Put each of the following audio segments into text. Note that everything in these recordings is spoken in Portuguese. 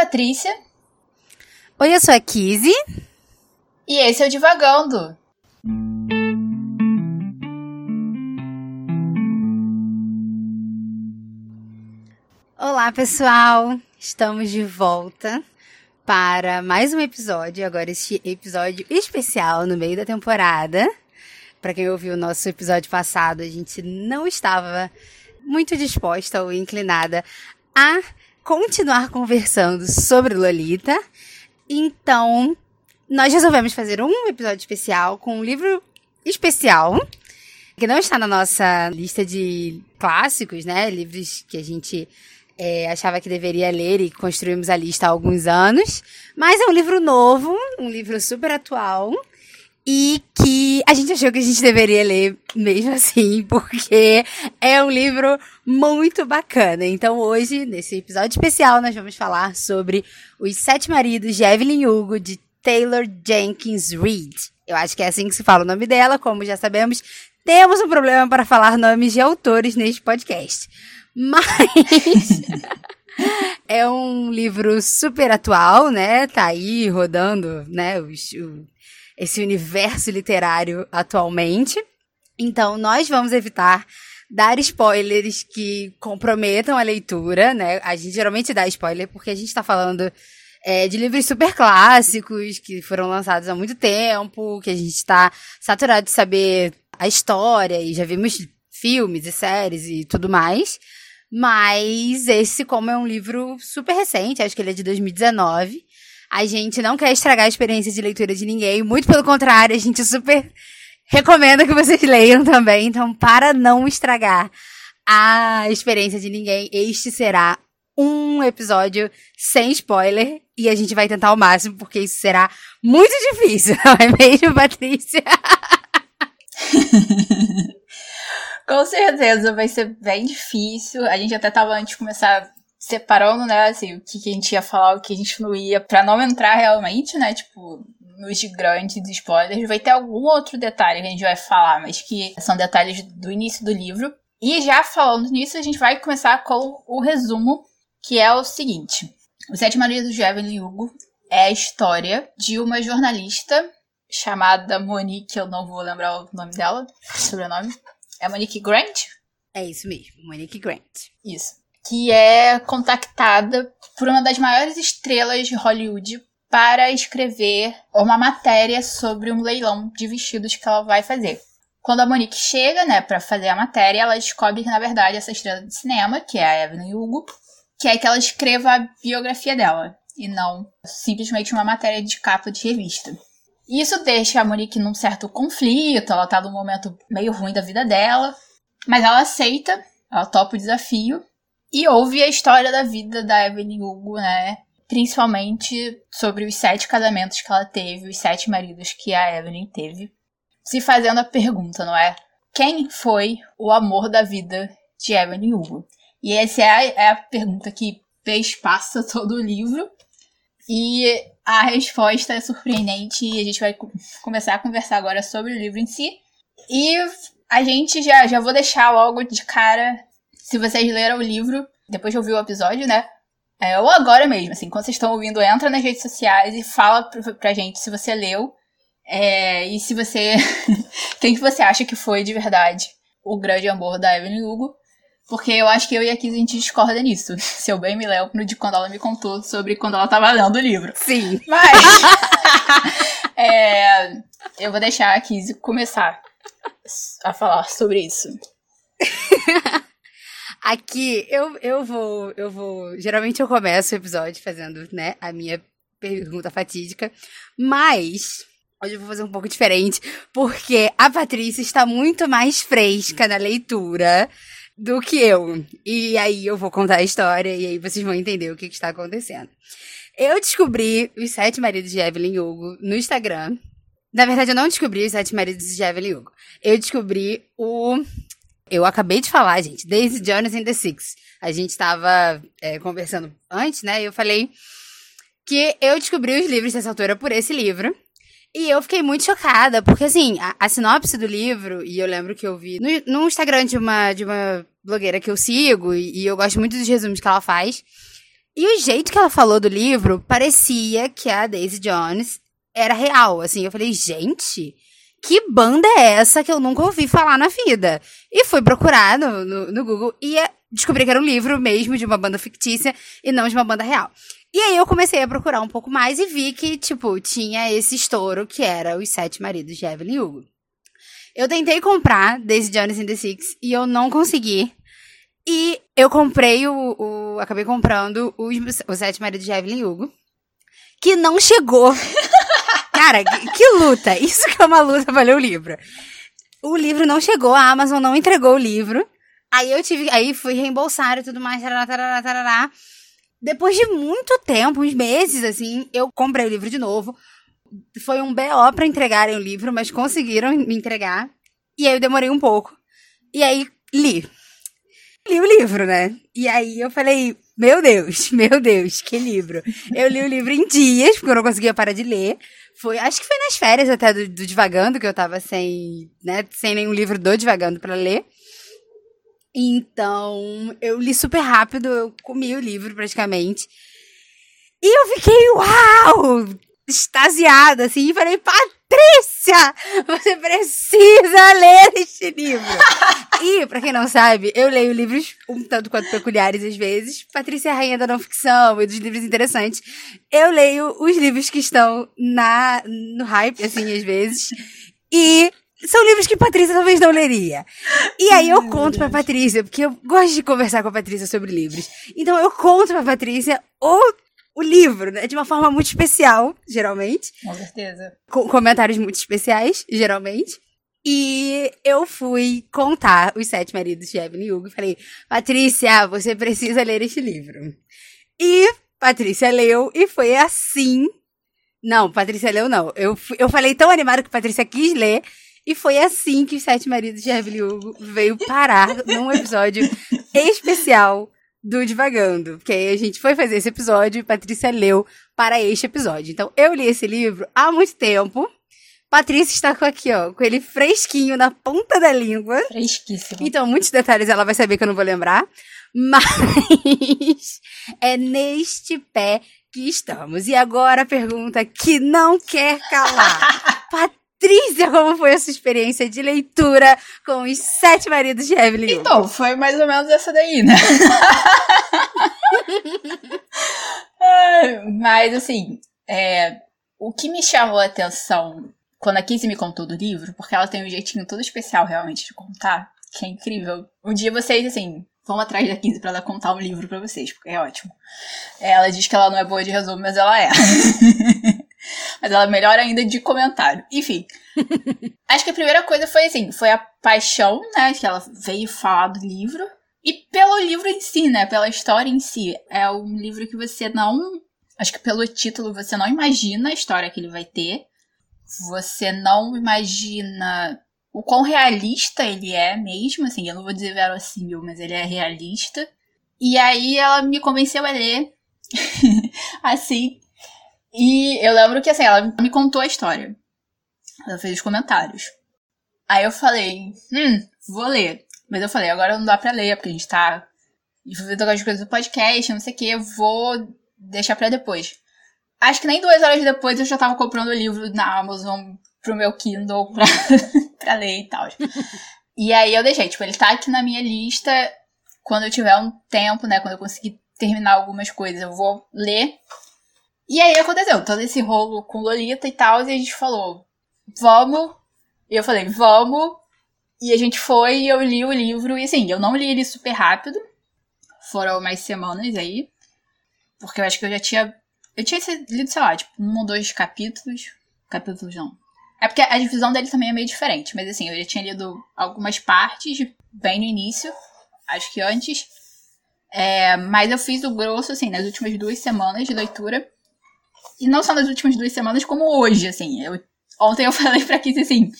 Patrícia. Oi, eu sou a Kizzy. E esse é o Divagando. Olá, pessoal! Estamos de volta para mais um episódio. Agora, este episódio especial no meio da temporada. Para quem ouviu o nosso episódio passado, a gente não estava muito disposta ou inclinada a continuar conversando sobre Lolita. Então, nós resolvemos fazer um episódio especial com um livro especial que não está na nossa lista de clássicos, né? Livros que a gente é, achava que deveria ler e construímos a lista há alguns anos. Mas é um livro novo, um livro super atual. E que a gente achou que a gente deveria ler mesmo assim, porque é um livro muito bacana. Então hoje, nesse episódio especial, nós vamos falar sobre Os Sete Maridos de Evelyn Hugo, de Taylor Jenkins Reid. Eu acho que é assim que se fala o nome dela, como já sabemos, temos um problema para falar nomes de autores neste podcast. Mas é um livro super atual, né? Tá aí rodando, né? O, o, esse universo literário atualmente. Então, nós vamos evitar dar spoilers que comprometam a leitura, né? A gente geralmente dá spoiler porque a gente tá falando é, de livros super clássicos que foram lançados há muito tempo, que a gente tá saturado de saber a história e já vimos filmes e séries e tudo mais. Mas esse, como é um livro super recente, acho que ele é de 2019, a gente não quer estragar a experiência de leitura de ninguém, muito pelo contrário, a gente super recomenda que vocês leiam também. Então, para não estragar a experiência de ninguém, este será um episódio sem spoiler e a gente vai tentar ao máximo, porque isso será muito difícil, não é mesmo, Patrícia? Com certeza vai ser bem difícil. A gente até tava antes de começar separando, né, assim, o que, que a gente ia falar, o que a gente não ia, pra não entrar realmente, né, tipo, nos grandes spoilers. Vai ter algum outro detalhe que a gente vai falar, mas que são detalhes do início do livro. E já falando nisso, a gente vai começar com o resumo, que é o seguinte. Os Sete Maridos de Evelyn Hugo é a história de uma jornalista chamada Monique, eu não vou lembrar o nome dela, sobrenome, é Monique Grant? É isso mesmo, Monique Grant. Isso. Que é contactada por uma das maiores estrelas de Hollywood para escrever uma matéria sobre um leilão de vestidos que ela vai fazer. Quando a Monique chega, né, para fazer a matéria, ela descobre que na verdade essa estrela de cinema, que é a Evelyn Hugo, quer que ela escreva a biografia dela e não simplesmente uma matéria de capa de revista. Isso deixa a Monique num certo conflito, ela tá num momento meio ruim da vida dela, mas ela aceita, ela topa o desafio e ouve a história da vida da Evelyn Hugo, né? Principalmente sobre os sete casamentos que ela teve, os sete maridos que a Evelyn teve. Se fazendo a pergunta, não é? Quem foi o amor da vida de Evelyn Hugo? E essa é a, é a pergunta que passa todo o livro. E a resposta é surpreendente e a gente vai começar a conversar agora sobre o livro em si. E a gente já, já vou deixar logo de cara, se vocês leram o livro, depois de ouvir o episódio, né? É, ou agora mesmo, assim, quando vocês estão ouvindo, entra nas redes sociais e fala pra, pra gente se você leu. É, e se você. quem que você acha que foi de verdade o grande amor da Evelyn Hugo. Porque eu acho que eu e a Kiz a gente discorda nisso. Se eu bem me lembro de quando ela me contou sobre quando ela tava lendo o livro. Sim. Mas. é, eu vou deixar a Kiz começar a falar sobre isso. Aqui eu, eu vou. Eu vou. Geralmente eu começo o episódio fazendo, né, a minha pergunta fatídica. Mas. Hoje eu vou fazer um pouco diferente, porque a Patrícia está muito mais fresca na leitura do que eu. E aí eu vou contar a história e aí vocês vão entender o que, que está acontecendo. Eu descobri os sete maridos de Evelyn Hugo no Instagram. Na verdade, eu não descobri os sete maridos de Evelyn Hugo. Eu descobri o. Eu acabei de falar, gente, Daisy Jones and the Six. A gente estava é, conversando antes, né? E eu falei que eu descobri os livros dessa autora por esse livro. E eu fiquei muito chocada, porque assim, a, a, sinopse do livro, e eu lembro que eu vi no, no Instagram de uma, de uma blogueira que eu sigo, e, e, eu gosto muito dos resumos que ela faz. E o jeito que ela falou do livro parecia que a Daisy Jones era real. Assim, eu falei, gente, que banda é essa que eu nunca ouvi falar na vida? E fui procurar no, no, no Google e descobri que era um livro mesmo de uma banda fictícia e não de uma banda real. E aí eu comecei a procurar um pouco mais e vi que, tipo, tinha esse estouro que era Os Sete Maridos de Evelyn Hugo. Eu tentei comprar Daisy Jones in the Six e eu não consegui. E eu comprei o. o acabei comprando os, os Sete Maridos de Evelyn Hugo. Que não chegou. Cara, que, luta! Isso que é uma luta pra ler o livro. O livro não chegou, a Amazon não entregou o livro. Aí eu tive. Aí fui reembolsar e tudo mais, tarará, tarará, tarará. Depois de muito tempo, uns meses, assim, eu comprei o livro de novo. Foi um BO pra entregarem o livro, mas conseguiram me entregar. E aí eu demorei um pouco. E aí li. Li o livro, né? E aí eu falei, meu Deus, meu Deus, que livro. Eu li o livro em dias, porque eu não conseguia parar de ler. Foi, acho que foi nas férias até do, do Divagando, que eu tava sem, né, sem nenhum livro do Divagando para ler. Então, eu li super rápido, eu comi o livro praticamente. E eu fiquei, uau! Extasiada, assim, e falei, Patrícia, você precisa ler este livro. e, pra quem não sabe, eu leio livros um tanto quanto peculiares às vezes. Patrícia é a rainha da não ficção e dos livros interessantes. Eu leio os livros que estão na, no hype, assim, às vezes. E são livros que Patrícia talvez não leria. E aí eu conto pra Patrícia, porque eu gosto de conversar com a Patrícia sobre livros. Então eu conto pra Patrícia o, o livro, né? De uma forma muito especial, geralmente. Com certeza. Com comentários muito especiais, geralmente. E eu fui contar Os Sete Maridos de Evelyn Hugo e falei, Patrícia, você precisa ler este livro. E Patrícia leu e foi assim. Não, Patrícia leu não. Eu, eu falei tão animada que Patrícia quis ler e foi assim que os Sete Maridos de Evelyn Hugo veio parar num episódio especial do Divagando. Porque aí a gente foi fazer esse episódio e Patrícia leu para este episódio. Então, eu li esse livro há muito tempo. Patrícia está com aqui, ó, com ele fresquinho na ponta da língua. Fresquíssimo. Então, muitos detalhes ela vai saber que eu não vou lembrar. Mas é neste pé que estamos. E agora a pergunta que não quer calar. Patrícia, como foi a sua experiência de leitura com os sete maridos de Evelyn? Então, foi mais ou menos essa daí, né? Mas, assim, é, o que me chamou a atenção quando a Kizzy me contou do livro, porque ela tem um jeitinho todo especial realmente de contar, que é incrível. Um dia vocês, assim, vão atrás da Kizzy pra ela contar um livro para vocês, porque é ótimo. Ela diz que ela não é boa de resumo, mas ela é. Mas ela é melhor ainda de comentário. Enfim. acho que a primeira coisa foi assim, foi a paixão, né? Que ela veio falar do livro. E pelo livro em si, né? Pela história em si. É um livro que você não. Acho que pelo título você não imagina a história que ele vai ter. Você não imagina o quão realista ele é mesmo. Assim, eu não vou dizer verossímil, mas ele é realista. E aí ela me convenceu a ler. assim, e eu lembro que, assim, ela me contou a história. Ela fez os comentários. Aí eu falei, hum, vou ler. Mas eu falei, agora não dá pra ler, porque a gente tá envolvendo algumas coisas do podcast, não sei o que, vou deixar pra depois. Acho que nem duas horas depois eu já tava comprando o livro na Amazon pro meu Kindle pra, pra ler e tal. e aí eu deixei, tipo, ele tá aqui na minha lista. Quando eu tiver um tempo, né, quando eu conseguir terminar algumas coisas, eu vou ler. E aí aconteceu todo esse rolo com Lolita e tal, e a gente falou, vamos. E eu falei, vamos. E a gente foi e eu li o livro, e assim, eu não li ele super rápido. Foram mais semanas aí. Porque eu acho que eu já tinha. Eu tinha lido, sei lá, tipo, um ou dois capítulos. Capítulos não. É porque a divisão dele também é meio diferente. Mas assim, eu já tinha lido algumas partes bem no início. Acho que antes. É, mas eu fiz o grosso, assim, nas últimas duas semanas de leitura. E não só nas últimas duas semanas, como hoje, assim. Eu, ontem eu falei pra Kizzy assim: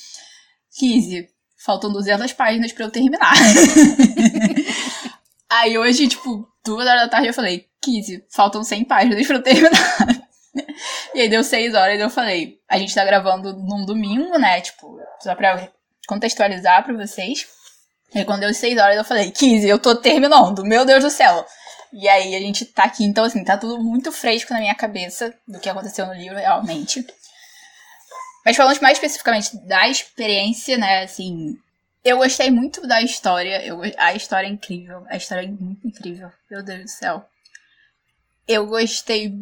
Kizzy, faltam 200 páginas pra eu terminar. Aí hoje, tipo, duas horas da tarde eu falei: Kizzy, faltam 100 páginas pra eu terminar. e aí deu 6 horas e eu falei: a gente tá gravando num domingo, né? Tipo, só pra contextualizar pra vocês. E aí quando deu 6 horas eu falei: Kizzy, eu tô terminando, meu Deus do céu. E aí a gente tá aqui, então assim, tá tudo muito fresco na minha cabeça do que aconteceu no livro realmente. Mas falando mais especificamente da experiência, né, assim, eu gostei muito da história. Eu, a história é incrível. A história é muito incrível. Meu Deus do céu. Eu gostei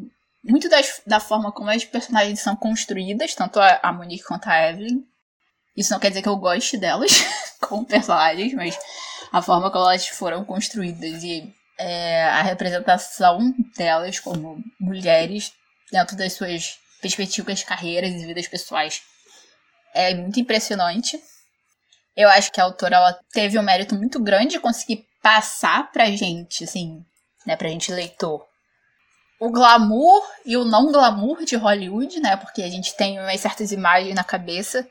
muito das, da forma como as personagens são construídas, tanto a, a Monique quanto a Evelyn. Isso não quer dizer que eu goste delas como personagens, mas a forma como elas foram construídas e é, a representação delas como mulheres dentro das suas perspectivas, carreiras e vidas pessoais é muito impressionante. Eu acho que a autora ela teve um mérito muito grande de conseguir passar pra gente, assim, né, pra gente leitor, o glamour e o não glamour de Hollywood, né? Porque a gente tem umas certas imagens na cabeça.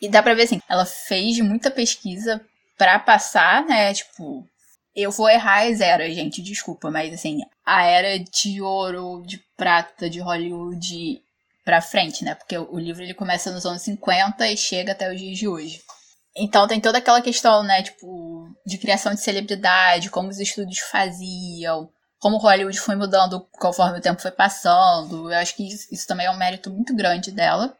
E dá pra ver assim, ela fez muita pesquisa para passar, né? Tipo, eu vou errar as eras, gente, desculpa, mas assim, a era de ouro, de prata, de Hollywood pra frente, né? Porque o livro ele começa nos anos 50 e chega até os dias de hoje. Então tem toda aquela questão, né, tipo, de criação de celebridade, como os estúdios faziam, como Hollywood foi mudando conforme o tempo foi passando. Eu acho que isso, isso também é um mérito muito grande dela.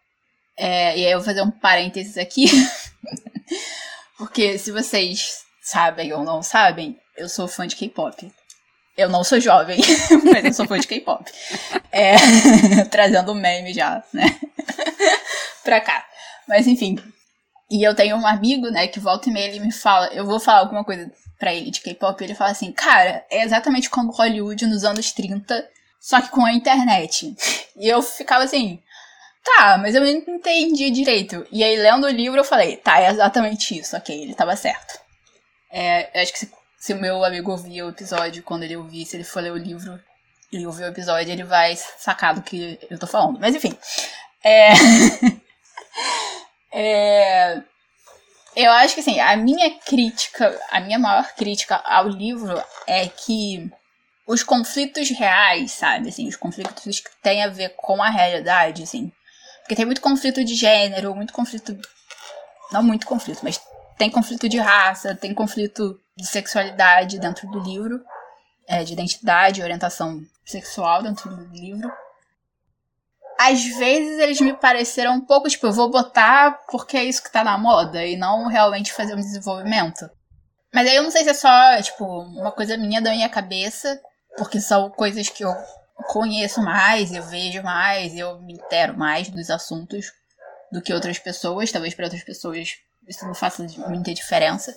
É, e aí eu vou fazer um parênteses aqui. Porque se vocês sabem ou não sabem, eu sou fã de K-pop. Eu não sou jovem, mas eu sou fã de K-pop. É, trazendo meme já, né? pra cá. Mas enfim. E eu tenho um amigo, né, que volta e meia ele me fala, eu vou falar alguma coisa pra ele de K-pop, ele fala assim, cara, é exatamente como Hollywood nos anos 30, só que com a internet. E eu ficava assim, tá, mas eu não entendi direito. E aí, lendo o livro, eu falei, tá, é exatamente isso, ok, ele tava certo. É, acho que se, se o meu amigo ouvir o episódio, quando ele ouvir, se ele for ler o livro e ouvir o episódio, ele vai sacar do que eu tô falando. Mas enfim. É. é... Eu acho que assim, a minha crítica, a minha maior crítica ao livro é que os conflitos reais, sabe, assim, os conflitos que têm a ver com a realidade, assim. Porque tem muito conflito de gênero, muito conflito. Não muito conflito, mas tem conflito de raça, tem conflito de sexualidade dentro do livro, é, de identidade, orientação sexual dentro do livro às vezes eles me pareceram um pouco, tipo, eu vou botar porque é isso que tá na moda e não realmente fazer um desenvolvimento. Mas aí eu não sei se é só, tipo, uma coisa minha da minha cabeça, porque são coisas que eu conheço mais, eu vejo mais, eu me intero mais dos assuntos do que outras pessoas. Talvez para outras pessoas isso não faça muita diferença.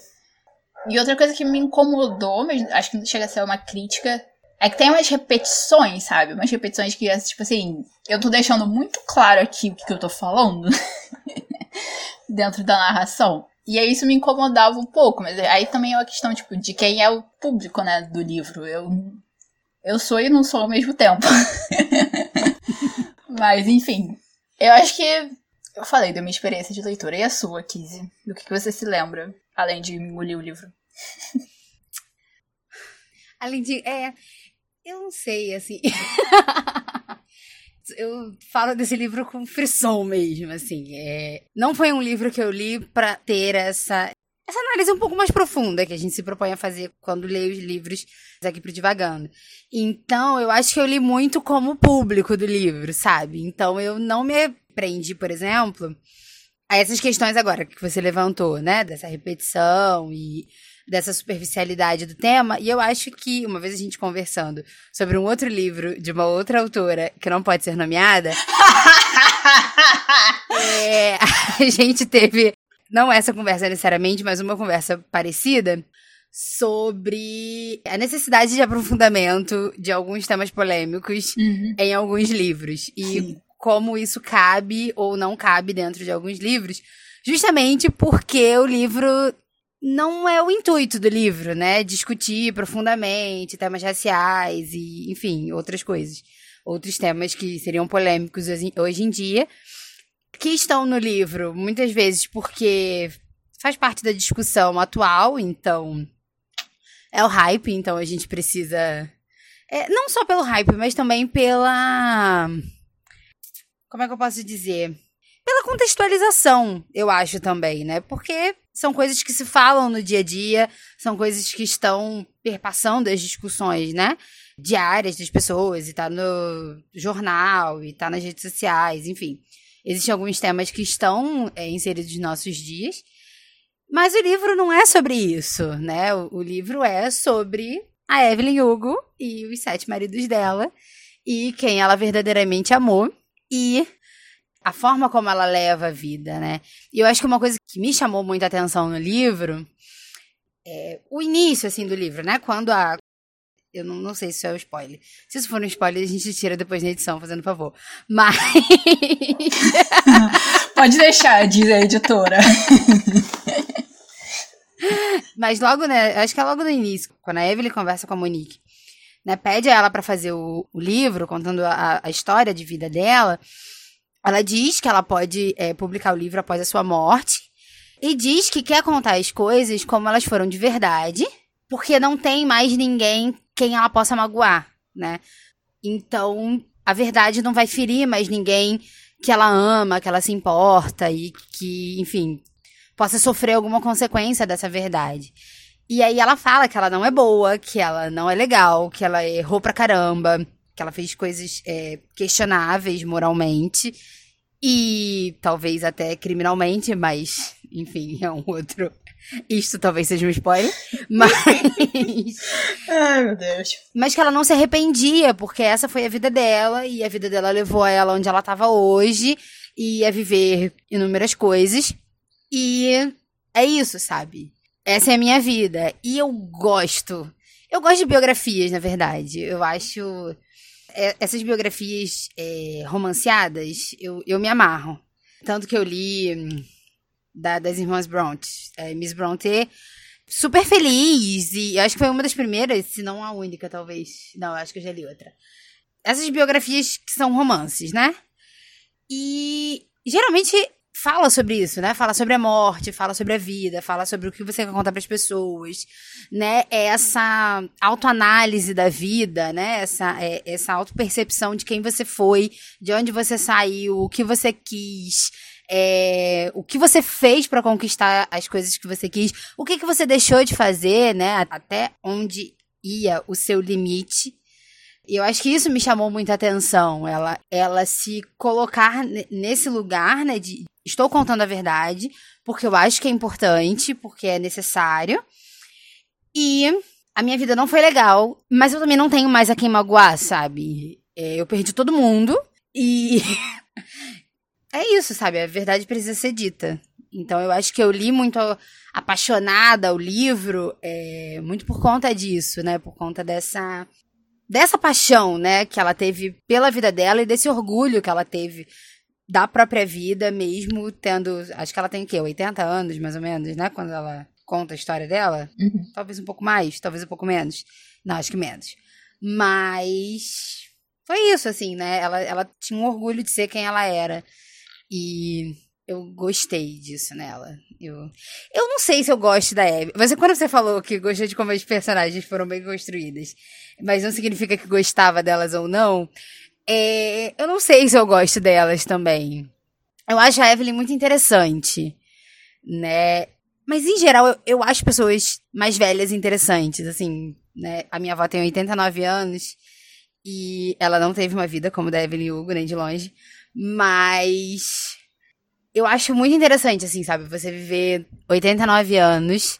E outra coisa que me incomodou, mas acho que não chega a ser uma crítica, é que tem umas repetições, sabe? Umas repetições que, tipo assim, eu tô deixando muito claro aqui o que, que eu tô falando dentro da narração. E aí isso me incomodava um pouco, mas aí também é uma questão, tipo, de quem é o público, né, do livro. Eu, eu sou e não sou ao mesmo tempo. mas, enfim. Eu acho que eu falei da minha experiência de leitura. E a sua, Kizzy? Do que, você se lembra, além de engolir o livro? além de... É, eu não sei, assim. eu falo desse livro com frisson mesmo, assim. É... Não foi um livro que eu li para ter essa, essa análise um pouco mais profunda que a gente se propõe a fazer quando lê os livros aqui pro Divagando. Então, eu acho que eu li muito como público do livro, sabe? Então, eu não me prendi, por exemplo, a essas questões agora que você levantou, né? Dessa repetição e dessa superficialidade do tema. E eu acho que, uma vez a gente conversando sobre um outro livro de uma outra autora que não pode ser nomeada, é, a gente teve, não essa conversa necessariamente, mas uma conversa parecida sobre a necessidade de aprofundamento de alguns temas polêmicos uhum. em alguns livros. E Sim. Como isso cabe ou não cabe dentro de alguns livros. Justamente porque o livro não é o intuito do livro, né? Discutir profundamente temas raciais e, enfim, outras coisas. Outros temas que seriam polêmicos hoje em dia, que estão no livro, muitas vezes porque faz parte da discussão atual, então é o hype, então a gente precisa. É, não só pelo hype, mas também pela. Como é que eu posso dizer? Pela contextualização, eu acho também, né? Porque são coisas que se falam no dia a dia, são coisas que estão perpassando as discussões, né? Diárias das pessoas, e tá no jornal, e tá nas redes sociais, enfim. Existem alguns temas que estão é, inseridos nos nossos dias. Mas o livro não é sobre isso, né? O, o livro é sobre a Evelyn Hugo e os sete maridos dela e quem ela verdadeiramente amou e a forma como ela leva a vida, né? E eu acho que uma coisa que me chamou muita atenção no livro é o início, assim, do livro, né? Quando a. Eu não, não sei se isso é um spoiler. Se isso for um spoiler, a gente tira depois na edição, fazendo favor. Mas. Pode deixar, diz a editora. Mas logo, né? Acho que é logo no início, quando a Evelyn conversa com a Monique, né? Pede a ela para fazer o, o, livro, contando a, a, história de vida dela. Ela diz que ela pode é, publicar o livro após a sua morte. E diz que quer contar as coisas como elas foram de verdade, porque não tem mais ninguém quem ela possa magoar, né? Então, a verdade não vai ferir mais ninguém que ela ama, que ela se importa e que, enfim, possa sofrer alguma consequência dessa verdade. E aí ela fala que ela não é boa, que ela não é legal, que ela errou pra caramba, que ela fez coisas é, questionáveis moralmente e talvez até criminalmente, mas enfim, é um outro. Isto talvez seja um spoiler, mas. Ai, meu Deus. Mas que ela não se arrependia, porque essa foi a vida dela e a vida dela levou ela onde ela estava hoje e a viver inúmeras coisas. E é isso, sabe? Essa é a minha vida. E eu gosto. Eu gosto de biografias, na verdade. Eu acho. É, essas biografias é, romanceadas, eu, eu me amarro. Tanto que eu li da, das irmãs Bronte. É, Miss Bronte super feliz. E acho que foi uma das primeiras, se não a única, talvez. Não, acho que eu já li outra. Essas biografias que são romances, né? E geralmente fala sobre isso, né? Fala sobre a morte, fala sobre a vida, fala sobre o que você quer contar para as pessoas, né? É essa autoanálise da vida, né? Essa é, essa autopercepção de quem você foi, de onde você saiu, o que você quis, é, o que você fez para conquistar as coisas que você quis, o que que você deixou de fazer, né? Até onde ia o seu limite. E eu acho que isso me chamou muita atenção. Ela, ela se colocar nesse lugar, né? De estou contando a verdade, porque eu acho que é importante, porque é necessário. E a minha vida não foi legal, mas eu também não tenho mais a quem magoar, sabe? É, eu perdi todo mundo e. é isso, sabe? A verdade precisa ser dita. Então eu acho que eu li muito apaixonada o livro, é, muito por conta disso, né? Por conta dessa dessa paixão, né, que ela teve pela vida dela e desse orgulho que ela teve da própria vida, mesmo tendo. Acho que ela tem o quê? 80 anos, mais ou menos, né? Quando ela conta a história dela. Uhum. Talvez um pouco mais, talvez um pouco menos. Não, acho que menos. Mas. Foi isso, assim, né? Ela, ela tinha um orgulho de ser quem ela era. E eu gostei disso nela. Eu, eu não sei se eu gosto da Abby. Mas quando você falou que gostou de como as personagens foram bem construídas, mas não significa que gostava delas ou não, é, eu não sei se eu gosto delas também. Eu acho a Evelyn muito interessante, né? Mas em geral, eu, eu acho pessoas mais velhas interessantes, assim, né? A minha avó tem 89 anos e ela não teve uma vida como da Evelyn Hugo, nem de longe. Mas eu acho muito interessante, assim, sabe? Você viver 89 anos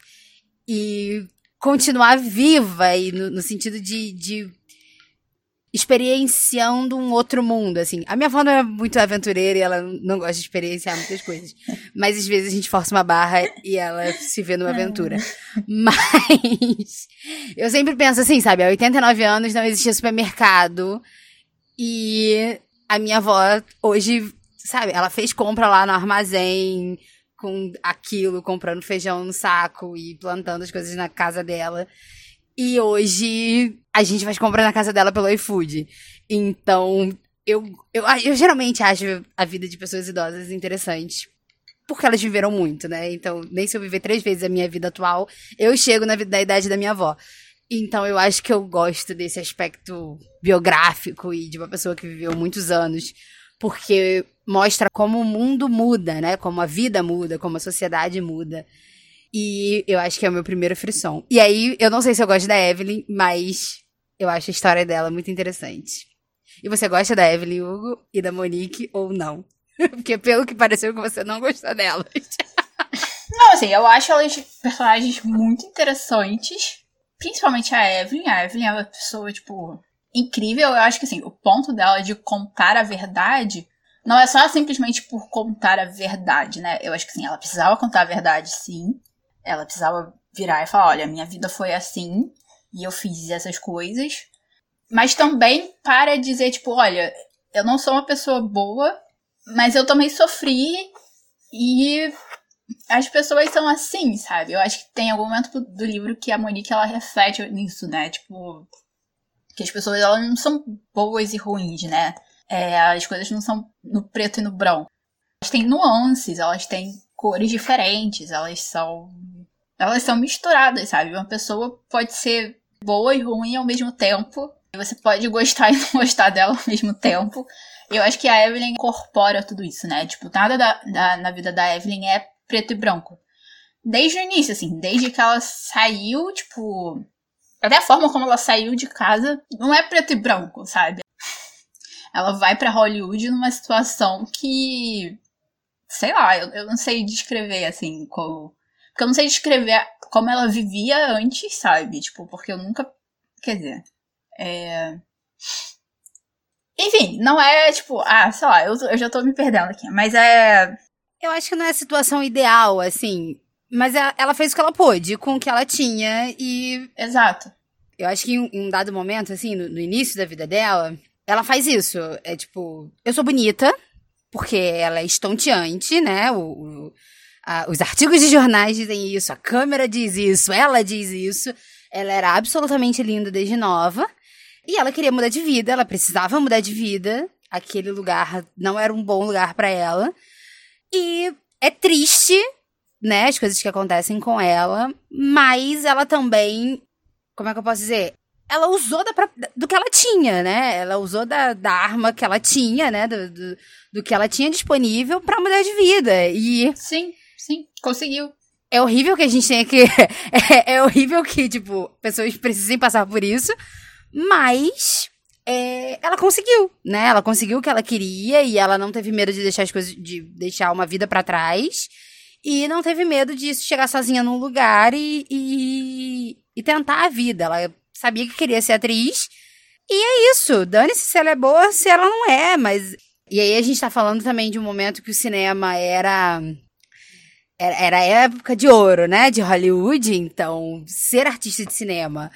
e continuar viva e no, no sentido de, de experienciando um outro mundo, assim. A minha avó não é muito aventureira e ela não gosta de experienciar muitas coisas. Mas às vezes a gente força uma barra e ela se vê numa aventura. Mas eu sempre penso assim, sabe? Há 89 anos não existia supermercado e a minha avó hoje, sabe? Ela fez compra lá no armazém com aquilo, comprando feijão no saco e plantando as coisas na casa dela. E hoje a gente faz compra na casa dela pelo iFood. Então, eu, eu, eu geralmente acho a vida de pessoas idosas interessante. Porque elas viveram muito, né? Então, nem se eu viver três vezes a minha vida atual, eu chego na, na idade da minha avó. Então, eu acho que eu gosto desse aspecto biográfico e de uma pessoa que viveu muitos anos. Porque mostra como o mundo muda, né? Como a vida muda, como a sociedade muda. E eu acho que é o meu primeiro frisson. E aí, eu não sei se eu gosto da Evelyn, mas eu acho a história dela muito interessante. E você gosta da Evelyn Hugo e da Monique ou não? Porque pelo que pareceu que você não gostou delas. Não, assim, eu acho elas personagens muito interessantes. Principalmente a Evelyn. A Evelyn é uma pessoa, tipo, incrível. Eu acho que, assim, o ponto dela de contar a verdade não é só simplesmente por contar a verdade, né? Eu acho que, sim, ela precisava contar a verdade, sim. Ela precisava virar e falar: olha, minha vida foi assim e eu fiz essas coisas. Mas também para dizer, tipo, olha, eu não sou uma pessoa boa, mas eu também sofri e as pessoas são assim, sabe? Eu acho que tem algum momento do livro que a Monique ela reflete nisso, né? Tipo, que as pessoas elas não são boas e ruins, né? É, as coisas não são no preto e no branco. Elas têm nuances, elas têm cores diferentes, elas são. Elas são misturadas, sabe? Uma pessoa pode ser boa e ruim ao mesmo tempo. Você pode gostar e não gostar dela ao mesmo tempo. Eu acho que a Evelyn incorpora tudo isso, né? Tipo, nada da, da, na vida da Evelyn é preto e branco. Desde o início, assim, desde que ela saiu, tipo. Até a forma como ela saiu de casa não é preto e branco, sabe? Ela vai para Hollywood numa situação que. Sei lá, eu, eu não sei descrever, assim, como. Porque eu não sei descrever como ela vivia antes, sabe? Tipo, porque eu nunca. Quer dizer. É. Enfim, não é tipo, ah, sei lá, eu, eu já tô me perdendo aqui, mas é. Eu acho que não é a situação ideal, assim. Mas ela, ela fez o que ela pôde com o que ela tinha e. Exato. Eu acho que em, um dado momento, assim, no, no, início da vida dela, ela faz isso. É tipo, eu sou bonita, porque ela é estonteante, né? O, o a, os artigos de jornais dizem isso, a câmera diz isso, ela diz isso. Ela era absolutamente linda desde nova. E ela queria mudar de vida, ela precisava mudar de vida. Aquele lugar não era um bom lugar para ela. E é triste, né, as coisas que acontecem com ela, mas ela também, como é que eu posso dizer? Ela usou da, do que ela tinha, né? Ela usou da, da arma que ela tinha, né? Do, do, do que ela tinha disponível para mudar de vida. E. Sim, sim, conseguiu. É horrível que a gente tenha que. é, é horrível que, tipo, pessoas precisem passar por isso. Mas é, ela conseguiu, né? Ela conseguiu o que ela queria e ela não teve medo de deixar as coisas, de deixar uma vida para trás. E não teve medo de chegar sozinha num lugar e, e, e, tentar a vida. Ela sabia que queria ser atriz. E é isso. Dane-se se ela é boa, se ela não é, mas. E aí a gente tá falando também de um momento que o cinema era. Era, a época de ouro, né? De Hollywood. Então, ser artista de cinema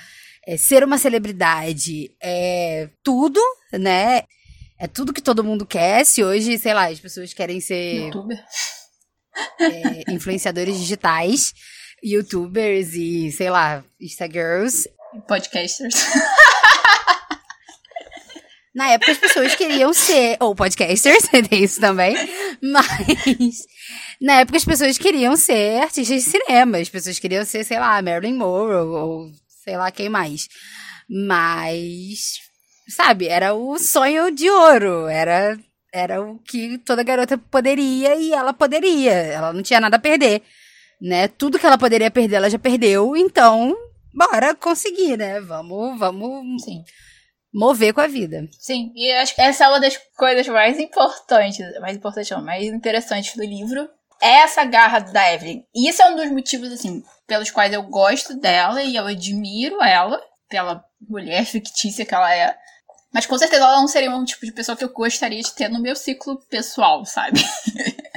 é, ser uma celebridade é tudo, né? É tudo que todo mundo quer. Se hoje, sei lá, as pessoas querem ser é, influenciadores digitais, youtubers e, sei lá, Instagirls. Podcasters. Na época as pessoas queriam ser, ou podcasters, tem isso também, mas na época as pessoas queriam ser artistas de cinema, as pessoas queriam ser, sei lá, Marilyn Monroe, ou sei lá quem mais. Mas, sabe, era o sonho de ouro, era era o que toda garota poderia e ela poderia, ela não tinha nada a perder, né? Tudo que ela poderia perder, ela já perdeu, então bora conseguir, né? Vamos, vamos Sim. mover com a vida. Sim, e acho que essa é uma das coisas mais importantes, mais importantes não, mais interessantes do livro, é essa garra da Evelyn. E isso é um dos motivos, assim, pelos quais eu gosto dela e eu admiro ela, pela mulher fictícia que ela é. Mas com certeza ela não seria um tipo de pessoa que eu gostaria de ter no meu ciclo pessoal, sabe?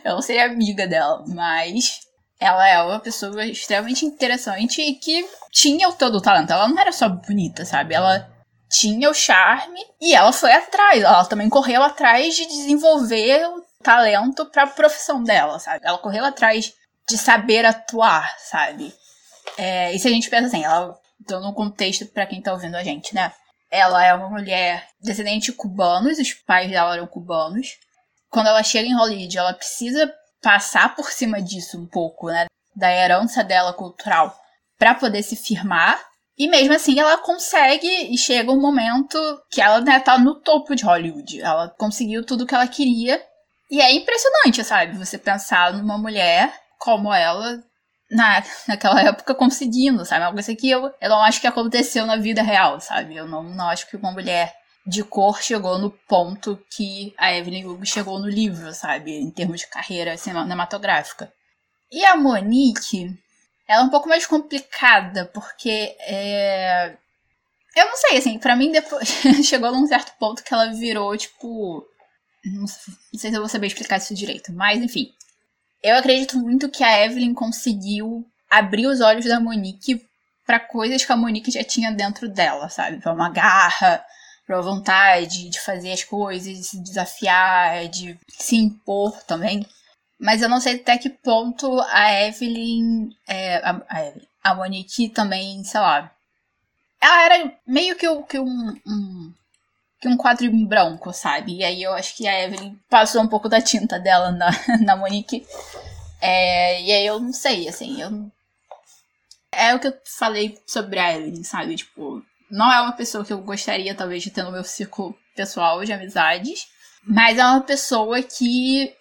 eu não seria amiga dela, mas ela é uma pessoa extremamente interessante e que tinha todo o talento. Ela não era só bonita, sabe? Ela tinha o charme e ela foi atrás. Ela também correu atrás de desenvolver o talento para a profissão dela, sabe? Ela correu atrás de saber atuar, sabe? É, e se a gente pensa assim, ela dando um contexto para quem tá ouvindo a gente, né? Ela é uma mulher descendente de cubanos, os pais dela eram cubanos. Quando ela chega em Hollywood, ela precisa passar por cima disso um pouco, né? Da herança dela cultural para poder se firmar. E mesmo assim ela consegue e chega um momento que ela né, tá no topo de Hollywood. Ela conseguiu tudo que ela queria. E é impressionante, sabe? Você pensar numa mulher como ela na, naquela época conseguindo, sabe? Algo assim que eu, eu não acho que aconteceu na vida real, sabe? Eu não, não acho que uma mulher de cor chegou no ponto que a Evelyn Hugo chegou no livro, sabe? Em termos de carreira cinematográfica. E a Monique, ela é um pouco mais complicada, porque é... Eu não sei, assim, para mim depois chegou num certo ponto que ela virou, tipo. Não sei se eu vou saber explicar isso direito, mas enfim. Eu acredito muito que a Evelyn conseguiu abrir os olhos da Monique para coisas que a Monique já tinha dentro dela, sabe? Pra uma garra, pra vontade de fazer as coisas, de se desafiar, de se impor também. Mas eu não sei até que ponto a Evelyn. É, a, a, Evelyn, a Monique também, sei lá. Ela era meio que, que um, um que um quadro branco, sabe? E aí eu acho que a Evelyn passou um pouco da tinta dela na, na Monique. É, e aí eu não sei, assim, eu. É o que eu falei sobre a Evelyn, sabe? Tipo, não é uma pessoa que eu gostaria, talvez, de ter no meu círculo pessoal de amizades. Mas é uma pessoa que.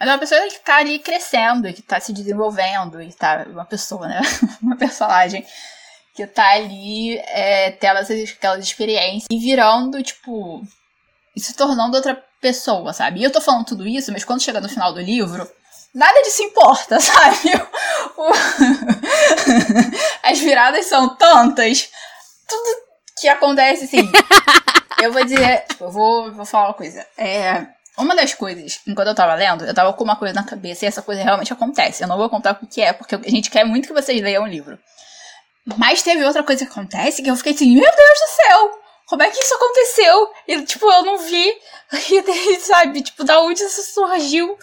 É uma pessoa que tá ali crescendo, que tá se desenvolvendo, e tá. Uma pessoa, né? uma personagem que tá ali é, tendo essas, aquelas experiências e virando, tipo, e se tornando outra pessoa, sabe? E eu tô falando tudo isso, mas quando chega no final do livro, nada disso importa, sabe? As viradas são tantas, tudo que acontece, assim. eu vou dizer, eu vou, vou falar uma coisa. É. Uma das coisas, enquanto eu tava lendo, eu tava com uma coisa na cabeça e essa coisa realmente acontece. Eu não vou contar o que é, porque a gente quer muito que vocês leiam o livro. Mas teve outra coisa que acontece que eu fiquei assim, meu Deus do céu! Como é que isso aconteceu? E, tipo, eu não vi. E sabe, tipo, da onde isso surgiu?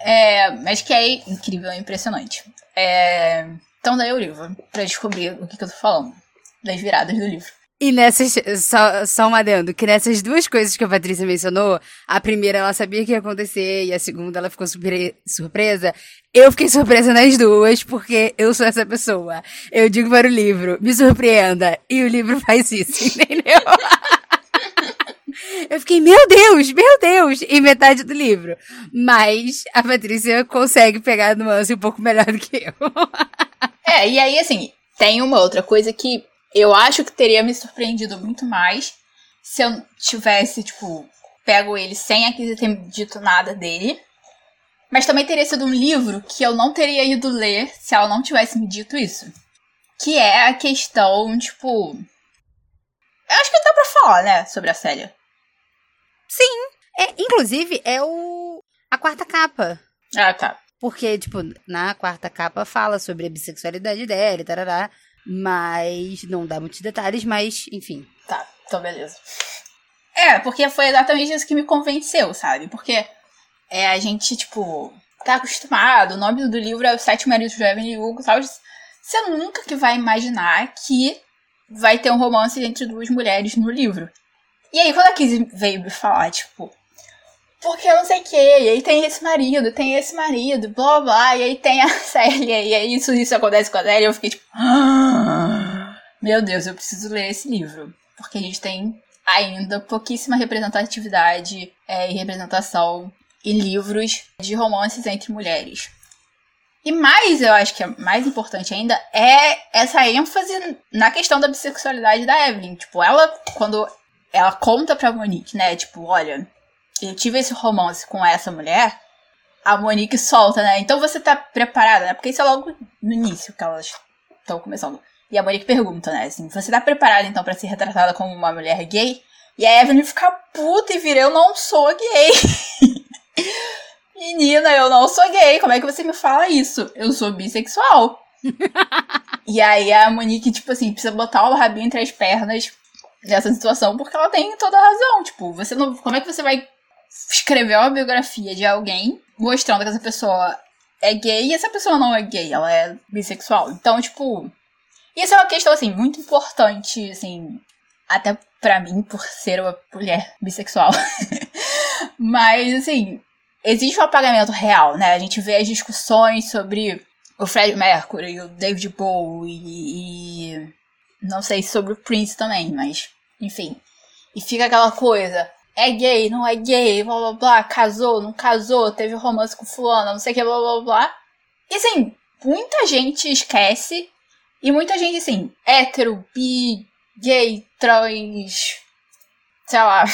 É, mas que é incrível, é impressionante. É, então daí o livro, pra descobrir o que, que eu tô falando. Das viradas do livro. E nessas, só, só um adendo, que nessas duas coisas que a Patrícia mencionou, a primeira ela sabia que ia acontecer e a segunda ela ficou super, surpresa. Eu fiquei surpresa nas duas, porque eu sou essa pessoa. Eu digo para o livro, me surpreenda, e o livro faz isso, entendeu? Eu fiquei, meu Deus, meu Deus, em metade do livro. Mas a Patrícia consegue pegar a nuance um pouco melhor do que eu. É, e aí, assim, tem uma outra coisa que eu acho que teria me surpreendido muito mais se eu tivesse, tipo, pego ele sem aqui ter dito nada dele. Mas também teria sido um livro que eu não teria ido ler se ela não tivesse me dito isso. Que é a questão, tipo. Eu acho que dá pra falar, né, sobre a Célia. Sim. É, inclusive, é o. a quarta capa. Ah, tá. Porque, tipo, na quarta capa fala sobre a bissexualidade dela e tarará. Mas não dá muitos detalhes, mas enfim. Tá, então beleza. É, porque foi exatamente isso que me convenceu, sabe? Porque é, a gente, tipo, tá acostumado, o nome do livro é Os Sete Maridos de Evelyn Hugo, sabe? Você nunca que vai imaginar que vai ter um romance entre duas mulheres no livro. E aí, quando a Kizzy veio me falar, tipo, porque eu não sei o que, e aí tem esse marido, tem esse marido, blá blá, e aí tem a Célia, e aí isso, isso acontece com a Célia, eu fiquei tipo, ah, meu Deus, eu preciso ler esse livro, porque a gente tem ainda pouquíssima representatividade é, e representação em livros de romances entre mulheres. E mais, eu acho que é mais importante ainda, é essa ênfase na questão da bissexualidade da Evelyn. Tipo, ela, quando ela conta pra Monique, né, tipo, olha, eu tive esse romance com essa mulher, a Monique solta, né? Então você tá preparada, né? Porque isso é logo no início que elas estão começando. E a Monique pergunta, né? Assim, você tá preparada então para ser retratada como uma mulher gay? E a Evelyn fica puta e vira, eu não sou gay. Menina, eu não sou gay. Como é que você me fala isso? Eu sou bissexual. e aí a Monique, tipo assim, precisa botar o rabinho entre as pernas nessa situação, porque ela tem toda a razão. Tipo, você não. Como é que você vai escrever uma biografia de alguém mostrando que essa pessoa é gay e essa pessoa não é gay, ela é bissexual. Então, tipo, isso é uma questão, assim, muito importante, assim, até para mim, por ser uma mulher bissexual. Mas, assim, existe um apagamento real, né? A gente vê as discussões sobre o Fred Mercury, o David Bowie e, e não sei sobre o Prince também, mas enfim. E fica aquela coisa, é gay, não é gay, blá blá blá, casou, não casou, teve romance com fulano, não sei o que, blá blá blá. E assim, muita gente esquece. E muita gente, assim, hétero, bi, gay, trans, sei lá,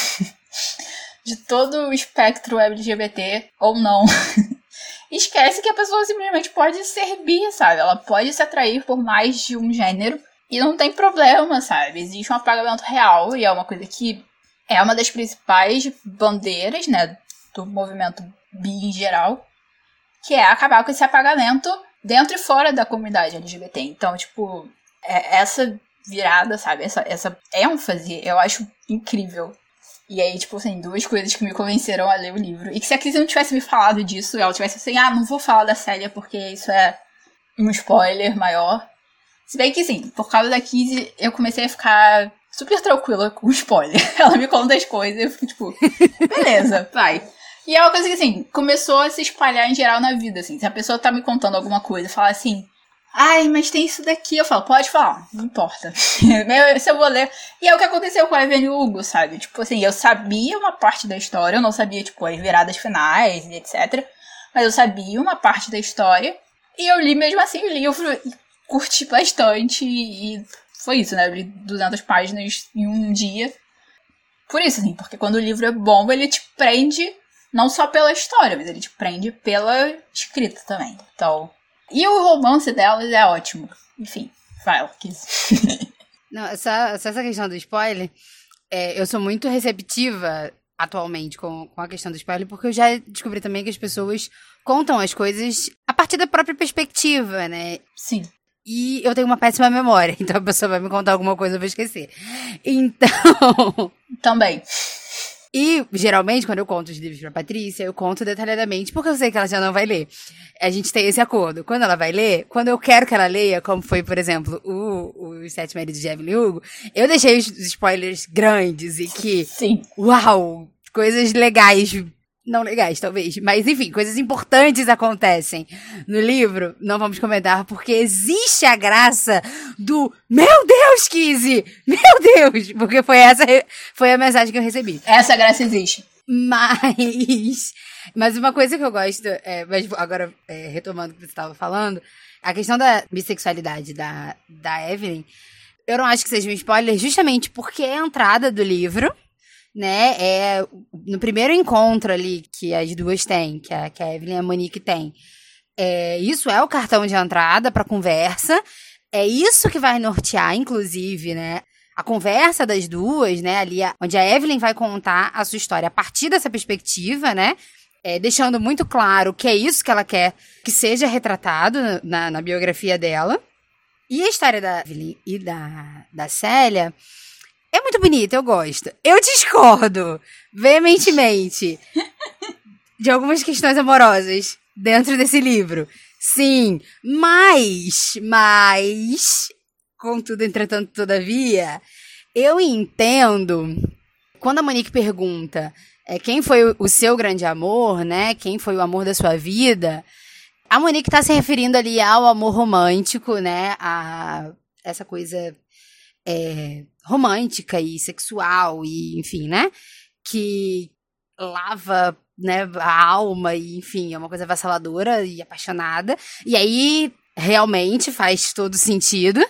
de todo o espectro LGBT ou não. Esquece que a pessoa simplesmente pode ser bi, sabe? Ela pode se atrair por mais de um gênero e não tem problema, sabe? Existe um apagamento real e é uma coisa que é uma das principais bandeiras, né, do movimento bi em geral, que é acabar com esse apagamento dentro e fora da comunidade LGBT. Então, tipo, é essa virada, sabe? Essa, essa ênfase eu acho incrível. E aí, tipo assim, duas coisas que me convenceram a ler o livro. E que se a Cris não tivesse me falado disso, ela tivesse assim, ah, não vou falar da Célia porque isso é um spoiler maior. Se bem que, sim, por causa da Kizzy, eu comecei a ficar super tranquila com spoiler. Ela me conta as coisas e eu fico tipo, beleza, vai. E é uma coisa que, assim, começou a se espalhar em geral na vida, assim. Se a pessoa tá me contando alguma coisa, fala assim, ai, mas tem isso daqui, eu falo, pode falar, não importa. Se eu vou ler. E é o que aconteceu com a Evelyn Hugo, sabe? Tipo assim, eu sabia uma parte da história, eu não sabia, tipo, as viradas finais e etc. Mas eu sabia uma parte da história. E eu li mesmo assim o livro e curti bastante. E foi isso, né? Eu li 200 páginas em um dia. Por isso, assim, porque quando o livro é bom, ele te prende não só pela história, mas ele te prende pela escrita também. Então. E o romance delas é ótimo. Enfim, vai, quis. não, essa, essa questão do spoiler, é, eu sou muito receptiva atualmente com, com a questão do spoiler, porque eu já descobri também que as pessoas contam as coisas a partir da própria perspectiva, né? Sim. E eu tenho uma péssima memória, então a pessoa vai me contar alguma coisa, eu vou esquecer. Então. Também. E, geralmente, quando eu conto os livros pra Patrícia, eu conto detalhadamente, porque eu sei que ela já não vai ler. A gente tem esse acordo. Quando ela vai ler, quando eu quero que ela leia, como foi, por exemplo, o, Os Sete Maridos de Evelyn Hugo, eu deixei os spoilers grandes e que... Sim. Uau! Coisas legais não legais, talvez. Mas, enfim, coisas importantes acontecem no livro. Não vamos comentar, porque existe a graça do Meu Deus, Kizzy! Meu Deus! Porque foi essa foi a mensagem que eu recebi. Essa graça existe. Mas. Mas uma coisa que eu gosto, é, mas agora é, retomando o que você estava falando, a questão da bissexualidade da, da Evelyn, eu não acho que seja um spoiler, justamente porque é a entrada do livro né? É no primeiro encontro ali que as duas têm, que a, que Evelyn e a Monique têm. É, isso é o cartão de entrada para conversa. É isso que vai nortear, inclusive, né? A conversa das duas, né? Ali, onde a Evelyn vai contar a sua história a partir dessa perspectiva, né? É, deixando muito claro que é isso que ela quer que seja retratado na, na biografia dela. E a história da Evelyn e da, da Célia é muito bonita, eu gosto. Eu discordo veementemente de algumas questões amorosas dentro desse livro. Sim, mas, mas, contudo, entretanto, todavia, eu entendo quando a Monique pergunta é, quem foi o seu grande amor, né? Quem foi o amor da sua vida? A Monique está se referindo ali ao amor romântico, né? A essa coisa é, romântica e sexual e enfim, né? Que lava né, a alma e enfim, é uma coisa avassaladora e apaixonada. E aí realmente faz todo sentido.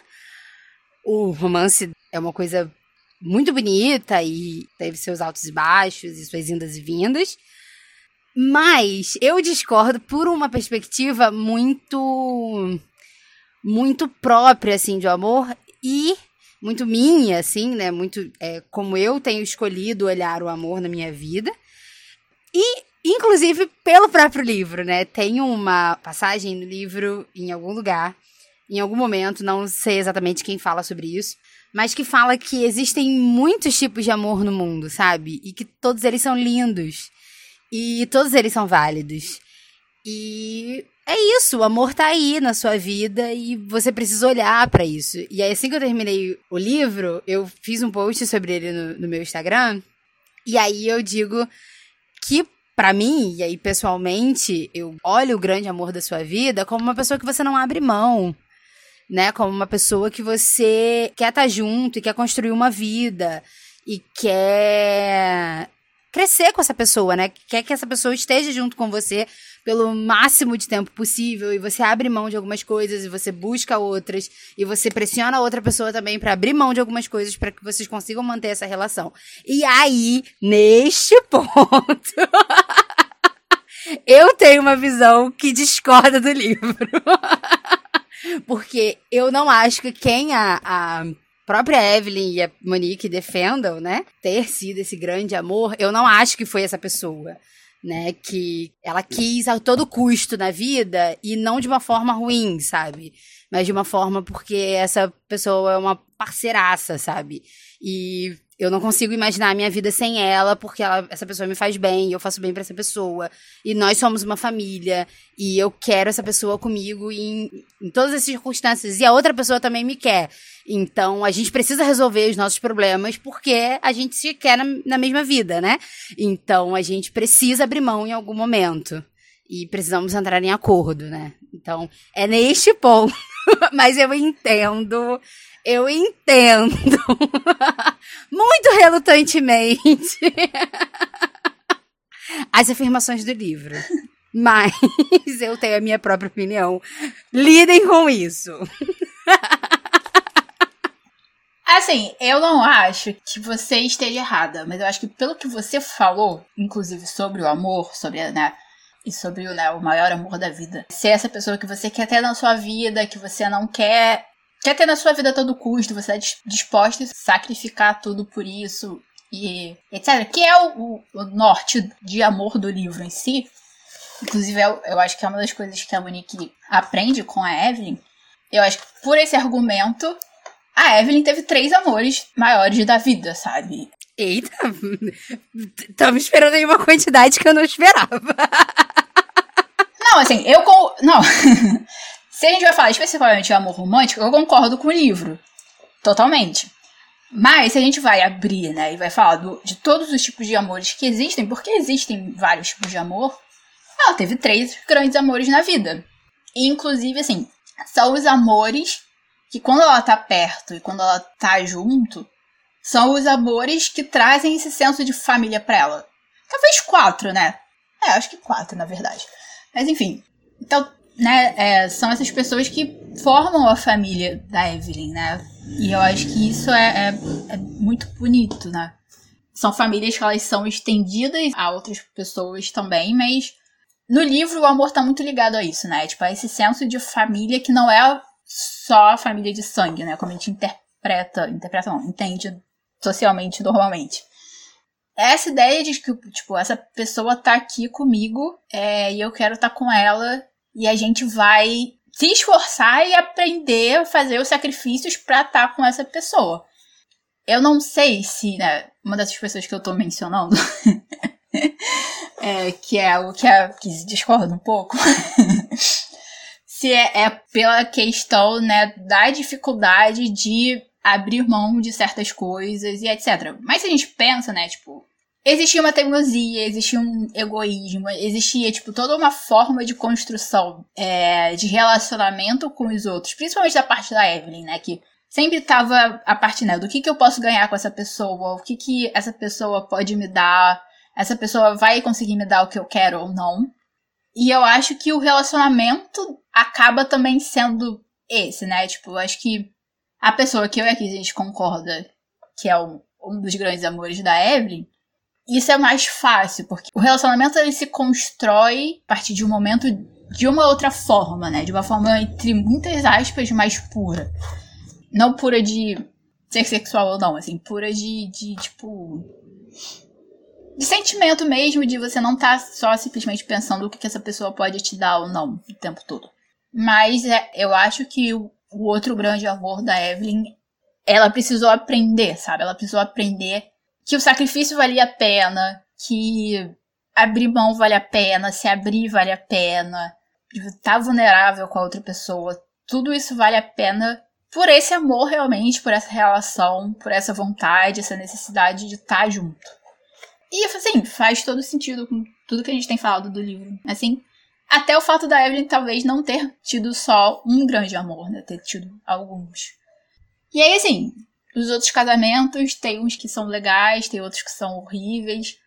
O romance é uma coisa muito bonita e teve seus altos e baixos e suas indas e vindas. Mas eu discordo por uma perspectiva muito muito própria assim de amor e muito minha, assim, né? Muito é, como eu tenho escolhido olhar o amor na minha vida. E, inclusive, pelo próprio livro, né? Tem uma passagem no livro, em algum lugar, em algum momento, não sei exatamente quem fala sobre isso, mas que fala que existem muitos tipos de amor no mundo, sabe? E que todos eles são lindos. E todos eles são válidos. E é isso, o amor tá aí na sua vida e você precisa olhar para isso. E aí, assim que eu terminei o livro, eu fiz um post sobre ele no, no meu Instagram. E aí eu digo que, para mim, e aí pessoalmente, eu olho o grande amor da sua vida como uma pessoa que você não abre mão. Né, como uma pessoa que você quer estar tá junto e quer construir uma vida e quer crescer com essa pessoa, né? Quer que essa pessoa esteja junto com você pelo máximo de tempo possível e você abre mão de algumas coisas e você busca outras e você pressiona a outra pessoa também para abrir mão de algumas coisas para que vocês consigam manter essa relação. E aí, neste ponto, eu tenho uma visão que discorda do livro. Porque eu não acho que quem a, a própria Evelyn e a Monique defendam, né, ter sido esse grande amor, eu não acho que foi essa pessoa né? Que ela quis a todo custo na vida e não de uma forma ruim, sabe? Mas de uma forma porque essa pessoa é uma parceiraça, sabe? E eu não consigo imaginar a minha vida sem ela, porque ela, essa pessoa me faz bem, eu faço bem para essa pessoa. E nós somos uma família, e eu quero essa pessoa comigo em, em todas as circunstâncias. E a outra pessoa também me quer. Então, a gente precisa resolver os nossos problemas porque a gente se quer na, na mesma vida, né? Então, a gente precisa abrir mão em algum momento. E precisamos entrar em acordo, né? Então, é neste ponto. Mas eu entendo eu entendo. Muito relutantemente. As afirmações do livro. Mas eu tenho a minha própria opinião. Lidem com isso. Assim, eu não acho que você esteja errada, mas eu acho que pelo que você falou, inclusive sobre o amor, sobre, né, e sobre né, o maior amor da vida, ser essa pessoa que você quer ter na sua vida, que você não quer quer ter na sua vida a todo custo, você é disposta a sacrificar tudo por isso e etc. Que é o, o, norte de amor do livro em si. Inclusive, eu, eu acho que é uma das coisas que a Monique aprende com a Evelyn. Eu acho que por esse argumento, a Evelyn teve três amores maiores da vida, sabe? Eita, tava esperando aí uma quantidade que eu não esperava. Não, assim, eu com. Não. Se a gente vai falar especificamente de amor romântico, eu concordo com o livro. Totalmente. Mas se a gente vai abrir, né, e vai falar do, de todos os tipos de amores que existem, porque existem vários tipos de amor, ela teve três grandes amores na vida. E, inclusive, assim, são os amores que quando ela tá perto e quando ela tá junto, são os amores que trazem esse senso de família pra ela. Talvez quatro, né? É, acho que quatro, na verdade. Mas enfim. Então, né, é, são essas pessoas que formam a família da Evelyn, né? E eu acho que isso é, é, é muito bonito, né? São famílias que elas são estendidas a outras pessoas também, mas no livro o amor tá muito ligado a isso, né? Tipo, a esse senso de família que não é só a família de sangue, né? Como a gente interpreta, interpreta não, entende socialmente, normalmente. Essa ideia de que, tipo, essa pessoa tá aqui comigo é, e eu quero estar tá com ela e a gente vai se esforçar e aprender a fazer os sacrifícios para estar tá com essa pessoa. Eu não sei se, né, uma dessas pessoas que eu tô mencionando, é, que é o que, é, que discorda um pouco, se é, é, pela questão, né, da dificuldade de abrir mão de certas coisas e etc. Mas se a gente pensa, né, tipo, existia uma teimosia, existia um egoísmo, existia, tipo, toda uma forma de construção é, de relacionamento com os outros, principalmente da parte da Evelyn, né? Que sempre tava a parte, né, do que, que eu posso ganhar com essa pessoa, o que, que essa pessoa pode me dar, essa pessoa vai conseguir me dar o que eu quero ou não. E eu acho que o relacionamento acaba também sendo esse, né? Tipo, eu acho que a pessoa que eu e a Kiz, a gente concorda que é um, um dos grandes amores da Evelyn, isso é mais fácil, porque o relacionamento ele se constrói a partir de um momento de uma outra forma, né? De uma forma, entre muitas aspas, mais pura. Não pura de ser sexual ou não, assim, pura de, de tipo. De sentimento mesmo, de você não estar tá só simplesmente pensando o que, que essa pessoa pode te dar ou não o tempo todo. Mas é, eu acho que o, o outro grande amor da Evelyn, ela precisou aprender, sabe? Ela precisou aprender que o sacrifício valia a pena, que abrir mão vale a pena, se abrir vale a pena, estar tá vulnerável com a outra pessoa. Tudo isso vale a pena por esse amor realmente, por essa relação, por essa vontade, essa necessidade de estar tá junto. E assim, faz todo sentido com tudo que a gente tem falado do livro. Assim, até o fato da Evelyn talvez não ter tido só um grande amor, né? Ter tido alguns. E aí, assim, os outros casamentos, tem uns que são legais, tem outros que são horríveis.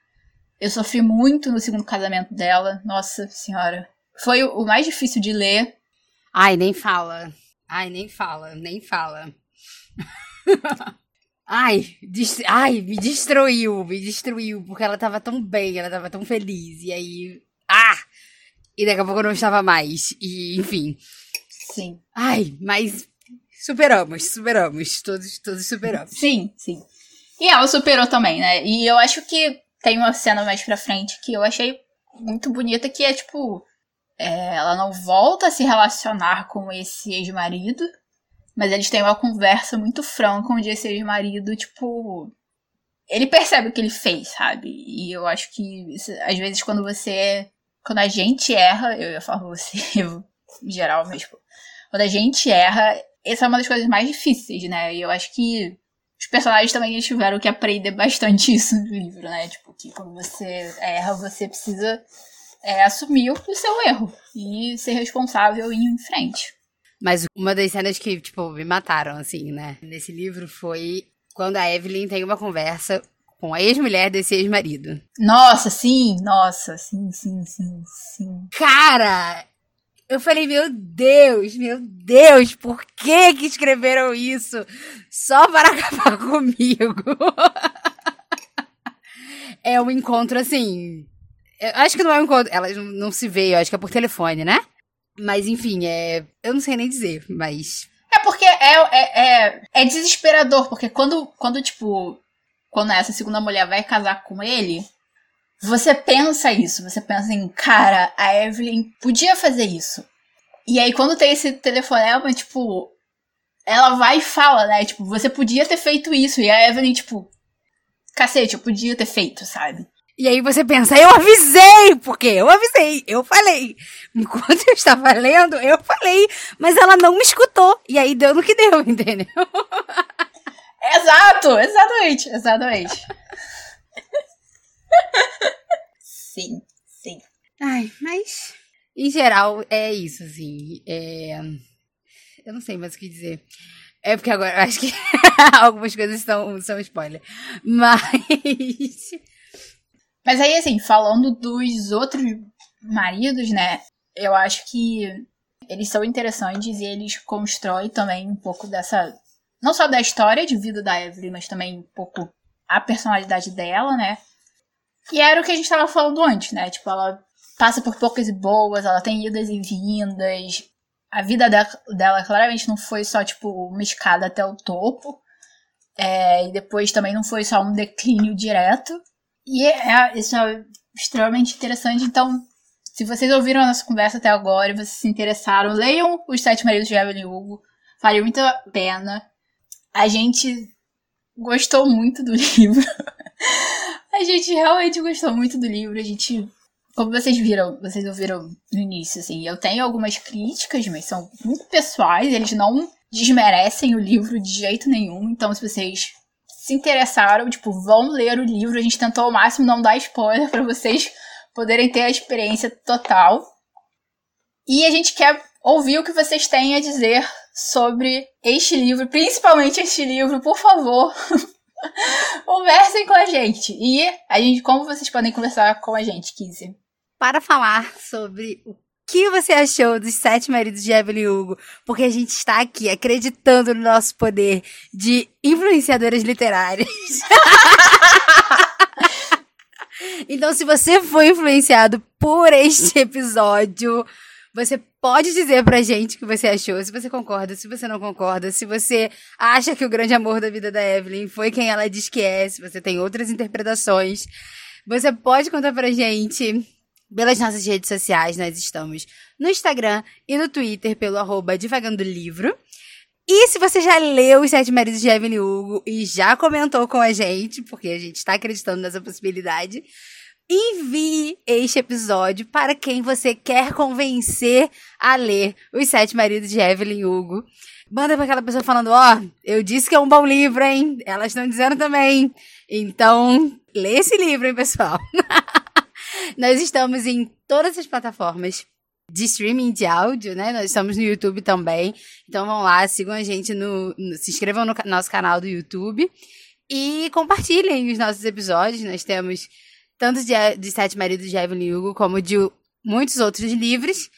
Eu sofri muito no segundo casamento dela. Nossa senhora. Foi o mais difícil de ler. Ai, nem fala. Ai, nem fala, nem fala. Ai, ai, me destruiu, me destruiu, porque ela tava tão bem, ela tava tão feliz, e aí. Ah! E daqui a pouco eu não estava mais, e enfim. Sim. Ai, mas superamos, superamos, todos, todos superamos. Sim, sim. E ela superou também, né? E eu acho que tem uma cena mais pra frente que eu achei muito bonita, que é tipo. É, ela não volta a se relacionar com esse ex-marido, mas eles têm uma conversa muito franca onde esse ex-marido, tipo. Ele percebe o que ele fez, sabe? E eu acho que, às vezes, quando você. Quando a gente erra, eu ia falar você, em geral, mas, tipo, quando a gente erra, essa é uma das coisas mais difíceis, né? E eu acho que os personagens também tiveram que aprender bastante isso no livro, né? Tipo, que quando você erra, você precisa é, assumir o seu erro e ser responsável e ir em frente. Mas uma das cenas que, tipo, me mataram, assim, né? Nesse livro foi quando a Evelyn tem uma conversa com a ex-mulher desse ex-marido. Nossa, sim, nossa, sim, sim, sim, sim. Cara, eu falei, meu Deus, meu Deus, por que que escreveram isso? Só para acabar comigo. é um encontro assim. Acho que não é um encontro. Elas não se veem, acho que é por telefone, né? Mas enfim, é. Eu não sei nem dizer, mas. É porque é, é, é, é desesperador, porque quando, quando, tipo, quando essa segunda mulher vai casar com ele, você pensa isso, você pensa em, cara, a Evelyn podia fazer isso. E aí, quando tem esse telefonema, tipo, ela vai e fala, né? Tipo, você podia ter feito isso. E a Evelyn, tipo, cacete, eu podia ter feito, sabe? E aí você pensa, eu avisei! Porque eu avisei, eu falei. Enquanto eu estava lendo, eu falei, mas ela não me escutou. E aí deu no que deu, entendeu? Exato, exatamente, exatamente. Sim, sim. Ai, mas em geral é isso, assim. É... Eu não sei mais o que dizer. É porque agora eu acho que algumas coisas são, são spoiler. Mas. Mas aí, assim, falando dos outros maridos, né? Eu acho que eles são interessantes e eles constroem também um pouco dessa. Não só da história de vida da Evelyn, mas também um pouco a personalidade dela, né? E era o que a gente tava falando antes, né? Tipo, ela passa por poucas e boas, ela tem idas e vindas. A vida dela, claramente não foi só, tipo, uma escada até o topo. É, e depois também não foi só um declínio direto. E é, é, isso é extremamente interessante. Então, se vocês ouviram a nossa conversa até agora e vocês se interessaram, leiam Os Sete Maridos de Evelyn Hugo. Vale muito a pena. A gente gostou muito do livro. a gente realmente gostou muito do livro. A gente, como vocês viram, vocês ouviram no início, assim, eu tenho algumas críticas, mas são muito pessoais. Eles não desmerecem o livro de jeito nenhum. Então, se vocês se interessaram, tipo, vão ler o livro. A gente tentou ao máximo não dar spoiler para vocês poderem ter a experiência total. E a gente quer ouvir o que vocês têm a dizer sobre este livro, principalmente este livro, por favor. Conversem com a gente. E a gente, como vocês podem conversar com a gente, Kizzy? Para falar sobre o que você achou dos Sete Maridos de Evelyn Hugo? Porque a gente está aqui acreditando no nosso poder de influenciadoras literárias. então, se você foi influenciado por este episódio, você pode dizer pra gente o que você achou, se você concorda, se você não concorda, se você acha que o grande amor da vida da Evelyn foi quem ela diz que é, se você tem outras interpretações. Você pode contar pra gente pelas nossas redes sociais, nós estamos no Instagram e no Twitter pelo arroba Divagando Livro. E se você já leu Os Sete Maridos de Evelyn Hugo e já comentou com a gente, porque a gente está acreditando nessa possibilidade, envie este episódio para quem você quer convencer a ler Os Sete Maridos de Evelyn Hugo. Manda para aquela pessoa falando, ó, oh, eu disse que é um bom livro, hein? Elas estão dizendo também. Então, lê esse livro, hein, pessoal? Nós estamos em todas as plataformas de streaming de áudio, né? Nós estamos no YouTube também. Então vão lá, sigam a gente no, no se inscrevam no nosso canal do YouTube e compartilhem os nossos episódios. Nós temos tanto de, de Sete Maridos de Evelyn Hugo, como de muitos outros livros.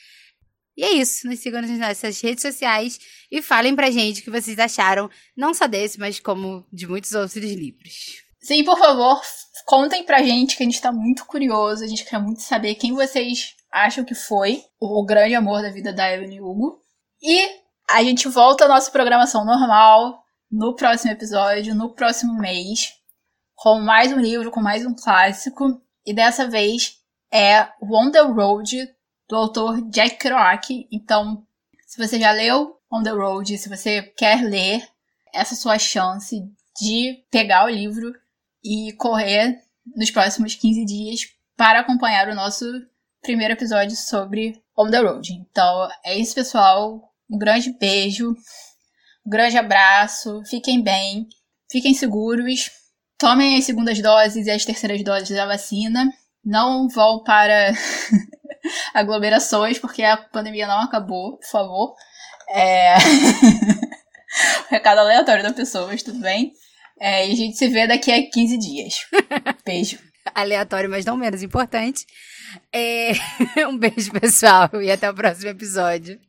E é isso. Nos sigam nas nossas redes sociais e falem pra gente o que vocês acharam, não só desse, mas como de muitos outros livros. Sim, por favor, contem pra gente que a gente tá muito curioso, a gente quer muito saber quem vocês acham que foi o grande amor da vida da Evelyn Hugo. E a gente volta à nossa programação normal no próximo episódio, no próximo mês, com mais um livro, com mais um clássico. E dessa vez é On the Road, do autor Jack Kerouac. Então, se você já leu On the Road, se você quer ler, essa é a sua chance de pegar o livro e correr nos próximos 15 dias para acompanhar o nosso primeiro episódio sobre On the Road. Então, é isso, pessoal. Um grande beijo, um grande abraço, fiquem bem, fiquem seguros, tomem as segundas doses e as terceiras doses da vacina. Não vão para aglomerações, porque a pandemia não acabou, por favor. É... Recado aleatório da pessoa, mas tudo bem. É, e a gente se vê daqui a 15 dias. Beijo. Aleatório, mas não menos importante. É... um beijo, pessoal, e até o próximo episódio.